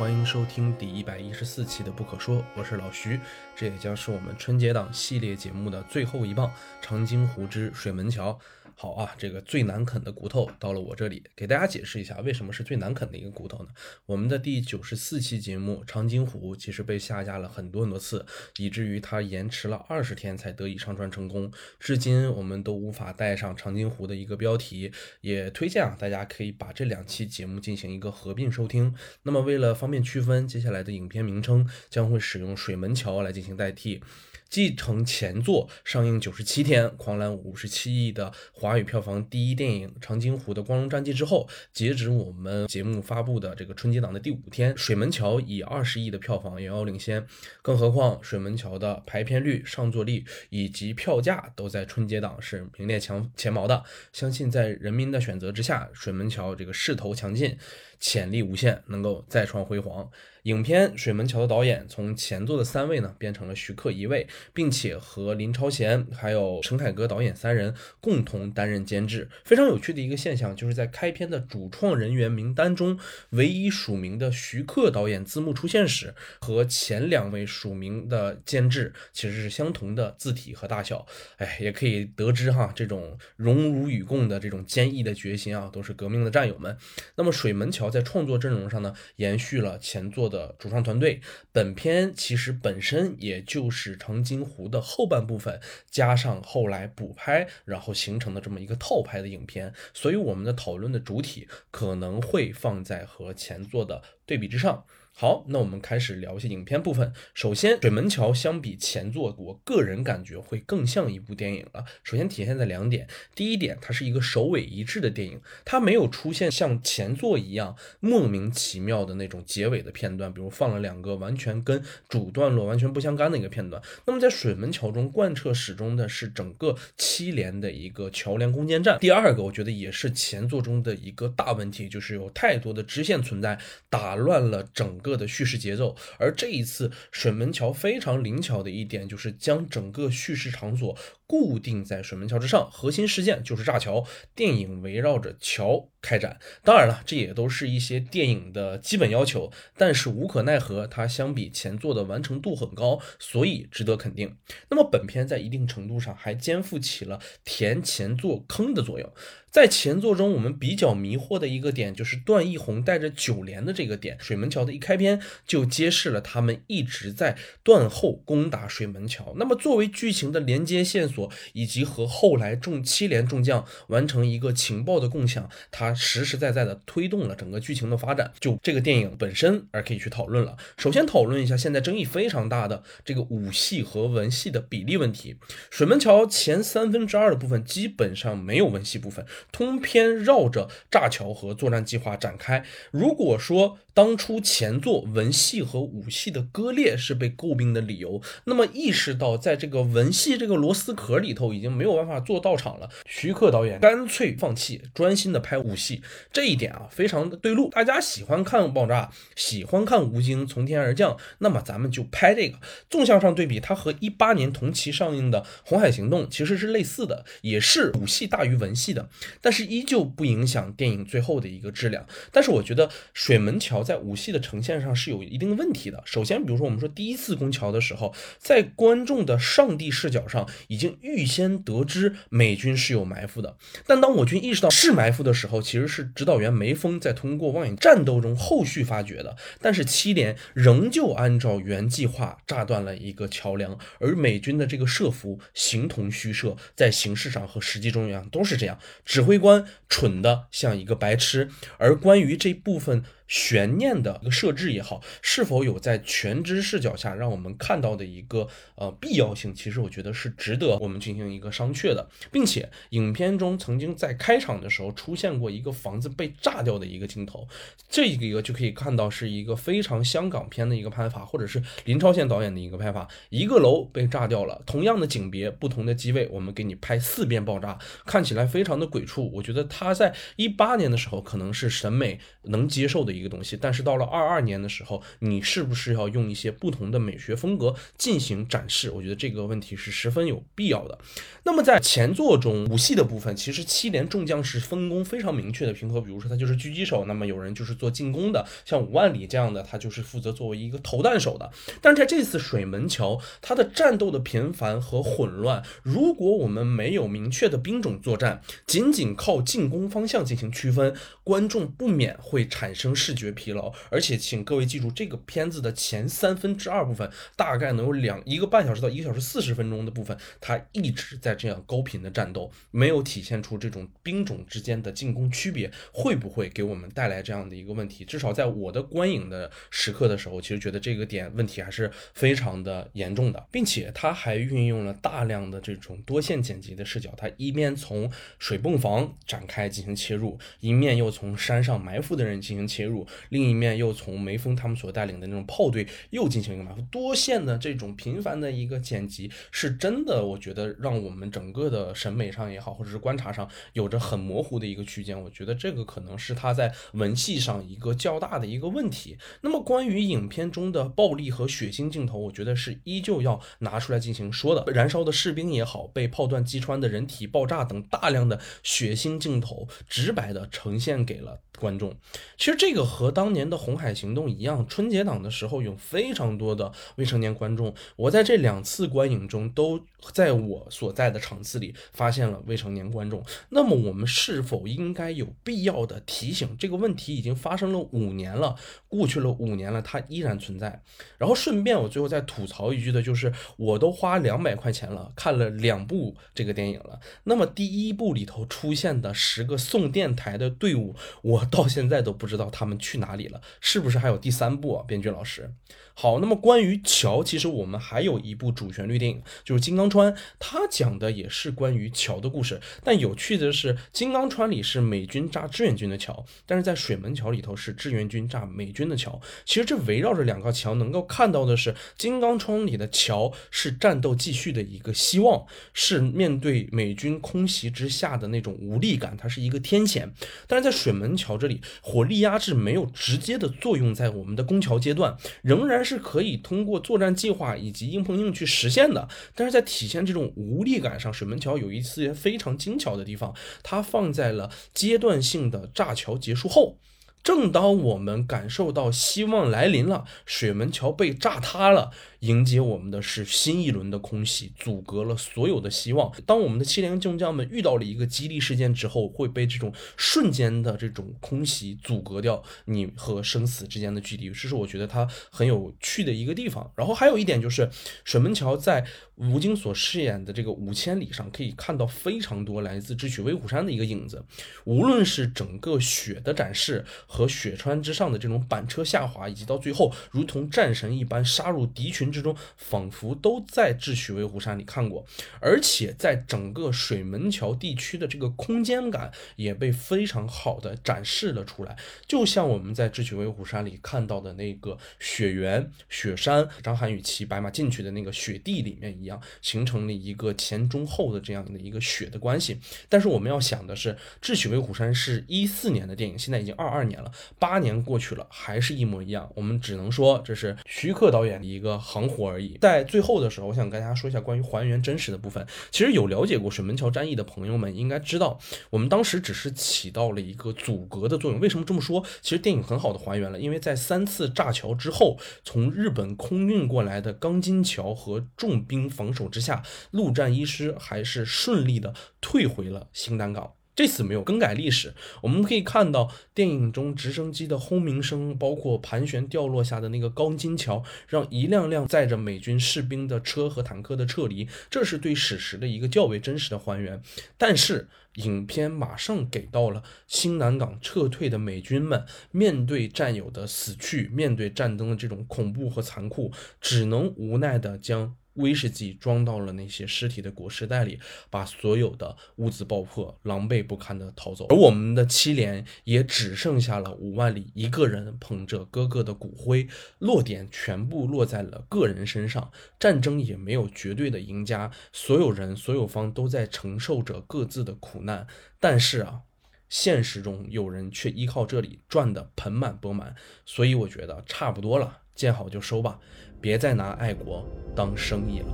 欢迎收听第一百一十四期的《不可说》，我是老徐，这也将是我们春节档系列节目的最后一棒——长津湖之水门桥。好啊，这个最难啃的骨头到了我这里，给大家解释一下为什么是最难啃的一个骨头呢？我们的第九十四期节目《长津湖》其实被下架了很多很多次，以至于它延迟了二十天才得以上传成功。至今我们都无法带上长津湖的一个标题，也推荐啊大家可以把这两期节目进行一个合并收听。那么为了方便区分，接下来的影片名称将会使用水门桥来进行代替。继承前作上映九十七天、狂揽五十七亿的华语票房第一电影《长津湖》的光荣战绩之后，截止我们节目发布的这个春节档的第五天，《水门桥》以二十亿的票房遥遥领先。更何况，《水门桥》的排片率、上座率以及票价都在春节档是名列前前茅的。相信在人民的选择之下，《水门桥》这个势头强劲。潜力无限，能够再创辉煌。影片《水门桥》的导演从前作的三位呢，变成了徐克一位，并且和林超贤还有陈凯歌导演三人共同担任监制。非常有趣的一个现象，就是在开篇的主创人员名单中，唯一署名的徐克导演字幕出现时，和前两位署名的监制其实是相同的字体和大小。哎，也可以得知哈，这种荣辱与共的这种坚毅的决心啊，都是革命的战友们。那么《水门桥》。在创作阵容上呢，延续了前作的主创团队。本片其实本身也就是长津湖的后半部分，加上后来补拍，然后形成的这么一个套拍的影片。所以我们的讨论的主体可能会放在和前作的对比之上。好，那我们开始聊一些影片部分。首先，《水门桥》相比前作，我个人感觉会更像一部电影了。首先体现在两点，第一点，它是一个首尾一致的电影，它没有出现像前作一样莫名其妙的那种结尾的片段，比如放了两个完全跟主段落完全不相干的一个片段。那么在《水门桥》中贯彻始终的是整个七连的一个桥梁攻坚战。第二个，我觉得也是前作中的一个大问题，就是有太多的支线存在，打乱了整个。的叙事节奏，而这一次水门桥非常灵巧的一点就是将整个叙事场所固定在水门桥之上，核心事件就是炸桥，电影围绕着桥开展。当然了，这也都是一些电影的基本要求，但是无可奈何，它相比前作的完成度很高，所以值得肯定。那么本片在一定程度上还肩负起了填前作坑的作用。在前作中，我们比较迷惑的一个点就是段奕宏带着九连的这个点，水门桥的一开篇就揭示了他们一直在断后攻打水门桥。那么作为剧情的连接线索，以及和后来众七连众将完成一个情报的共享，它实实在在的推动了整个剧情的发展。就这个电影本身而可以去讨论了。首先讨论一下现在争议非常大的这个武戏和文戏的比例问题。水门桥前三分之二的部分基本上没有文戏部分。通篇绕着炸桥和作战计划展开。如果说当初前作文戏和武戏的割裂是被诟病的理由，那么意识到在这个文戏这个螺丝壳里头已经没有办法做到场了，徐克导演干脆放弃，专心的拍武戏，这一点啊非常的对路。大家喜欢看爆炸，喜欢看吴京从天而降，那么咱们就拍这个。纵向上对比，它和一八年同期上映的《红海行动》其实是类似的，也是武戏大于文戏的。但是依旧不影响电影最后的一个质量。但是我觉得水门桥在武戏的呈现上是有一定问题的。首先，比如说我们说第一次攻桥的时候，在观众的上帝视角上已经预先得知美军是有埋伏的。但当我军意识到是埋伏的时候，其实是指导员梅峰在通过望远战斗中后续发觉的。但是七连仍旧按照原计划炸断了一个桥梁，而美军的这个设伏形同虚设，在形式上和实际中一样都是这样。指挥官蠢的像一个白痴，而关于这部分。悬念的一个设置也好，是否有在全知视角下让我们看到的一个呃必要性？其实我觉得是值得我们进行一个商榷的，并且影片中曾经在开场的时候出现过一个房子被炸掉的一个镜头，这一个就可以看到是一个非常香港片的一个拍法，或者是林超贤导演的一个拍法。一个楼被炸掉了，同样的景别，不同的机位，我们给你拍四遍爆炸，看起来非常的鬼畜。我觉得他在一八年的时候可能是审美能接受的。一一个东西。但是到了二二年的时候，你是不是要用一些不同的美学风格进行展示？我觉得这个问题是十分有必要的。那么在前作中武戏的部分，其实七连众将士分工非常明确的平和，比如说他就是狙击手，那么有人就是做进攻的，像五万里这样的，他就是负责作为一个投弹手的。但是在这次水门桥，它的战斗的频繁和混乱，如果我们没有明确的兵种作战，仅仅靠进攻方向进行区分，观众不免会产生视觉疲劳。而且，请各位记住，这个片子的前三分之二部分，大概能有两一个半小时到一个小时四十分钟的部分，它一直在这样高频的战斗，没有体现出这种兵种之间的进攻区别，会不会给我们带来这样的一个问题？至少在我的观影的时刻的时候，其实觉得这个点问题还是非常的严重的，并且它还运用了大量的这种多线剪辑的视角，它一边从水泵房展开进行切入，一面又从山上埋伏的人进行切入，另一面又从梅峰他们所带领的那种炮队又进行一个埋伏，多线的这种频繁的一个剪辑，是真的，我觉得让我们整个的审美上也好，或者是观察上有着很模糊的一个区间，我觉得这个可能是他在文戏上一个较大的一个问题。那么关于影片中的暴力和血腥镜头，我觉得是依旧要拿出来进行说的，燃烧的士兵也好，被炮弹击穿的人体爆炸等大量的血腥镜头，直白的呈现给了。观众，其实这个和当年的《红海行动》一样，春节档的时候有非常多的未成年观众。我在这两次观影中，都在我所在的场次里发现了未成年观众。那么，我们是否应该有必要的提醒这个问题？已经发生了五年了，过去了五年了，它依然存在。然后顺便，我最后再吐槽一句的就是，我都花两百块钱了，看了两部这个电影了。那么第一部里头出现的十个送电台的队伍，我。到现在都不知道他们们去哪里了，是不是还有第三部啊？编剧老师，好，那么关于桥，其实我们还有一部主旋律电影，就是《金刚川》，它讲的也是关于桥的故事。但有趣的是，《金刚川》里是美军炸志愿军的桥，但是在水门桥里头是志愿军炸美军的桥。其实这围绕着两个桥，能够看到的是，《金刚川》里的桥是战斗继续的一个希望，是面对美军空袭之下的那种无力感，它是一个天险。但是在水门桥。这里火力压制没有直接的作用在我们的攻桥阶段，仍然是可以通过作战计划以及硬碰硬去实现的。但是在体现这种无力感上，水门桥有一次非常精巧的地方，它放在了阶段性的炸桥结束后。正当我们感受到希望来临了，水门桥被炸塌了，迎接我们的是新一轮的空袭，阻隔了所有的希望。当我们的七连众将们遇到了一个激励事件之后，会被这种瞬间的这种空袭阻隔掉你和生死之间的距离，这是我觉得它很有趣的一个地方。然后还有一点就是，水门桥在吴京所饰演的这个五千里上，可以看到非常多来自智取威虎山的一个影子，无论是整个雪的展示。和雪川之上的这种板车下滑，以及到最后如同战神一般杀入敌群之中，仿佛都在《智取威虎山》里看过。而且在整个水门桥地区的这个空间感也被非常好的展示了出来，就像我们在《智取威虎山》里看到的那个雪原、雪山，张涵予骑白马进去的那个雪地里面一样，形成了一个前中后的这样的一个雪的关系。但是我们要想的是，《智取威虎山》是一四年的电影，现在已经二二年。八年过去了，还是一模一样。我们只能说这是徐克导演的一个行活而已。在最后的时候，我想跟大家说一下关于还原真实的部分。其实有了解过水门桥战役的朋友们应该知道，我们当时只是起到了一个阻隔的作用。为什么这么说？其实电影很好的还原了，因为在三次炸桥之后，从日本空运过来的钢筋桥和重兵防守之下，陆战一师还是顺利的退回了新丹港。这次没有更改历史，我们可以看到电影中直升机的轰鸣声，包括盘旋掉落下的那个钢筋桥，让一辆辆载着美军士兵的车和坦克的撤离，这是对史实的一个较为真实的还原。但是，影片马上给到了新南港撤退的美军们，面对战友的死去，面对战争的这种恐怖和残酷，只能无奈的将。威士忌装到了那些尸体的裹尸袋里，把所有的物资爆破，狼狈不堪的逃走。而我们的七连也只剩下了五万里一个人捧着哥哥的骨灰，落点全部落在了个人身上。战争也没有绝对的赢家，所有人所有方都在承受着各自的苦难。但是啊。现实中有人却依靠这里赚得盆满钵满，所以我觉得差不多了，见好就收吧，别再拿爱国当生意了。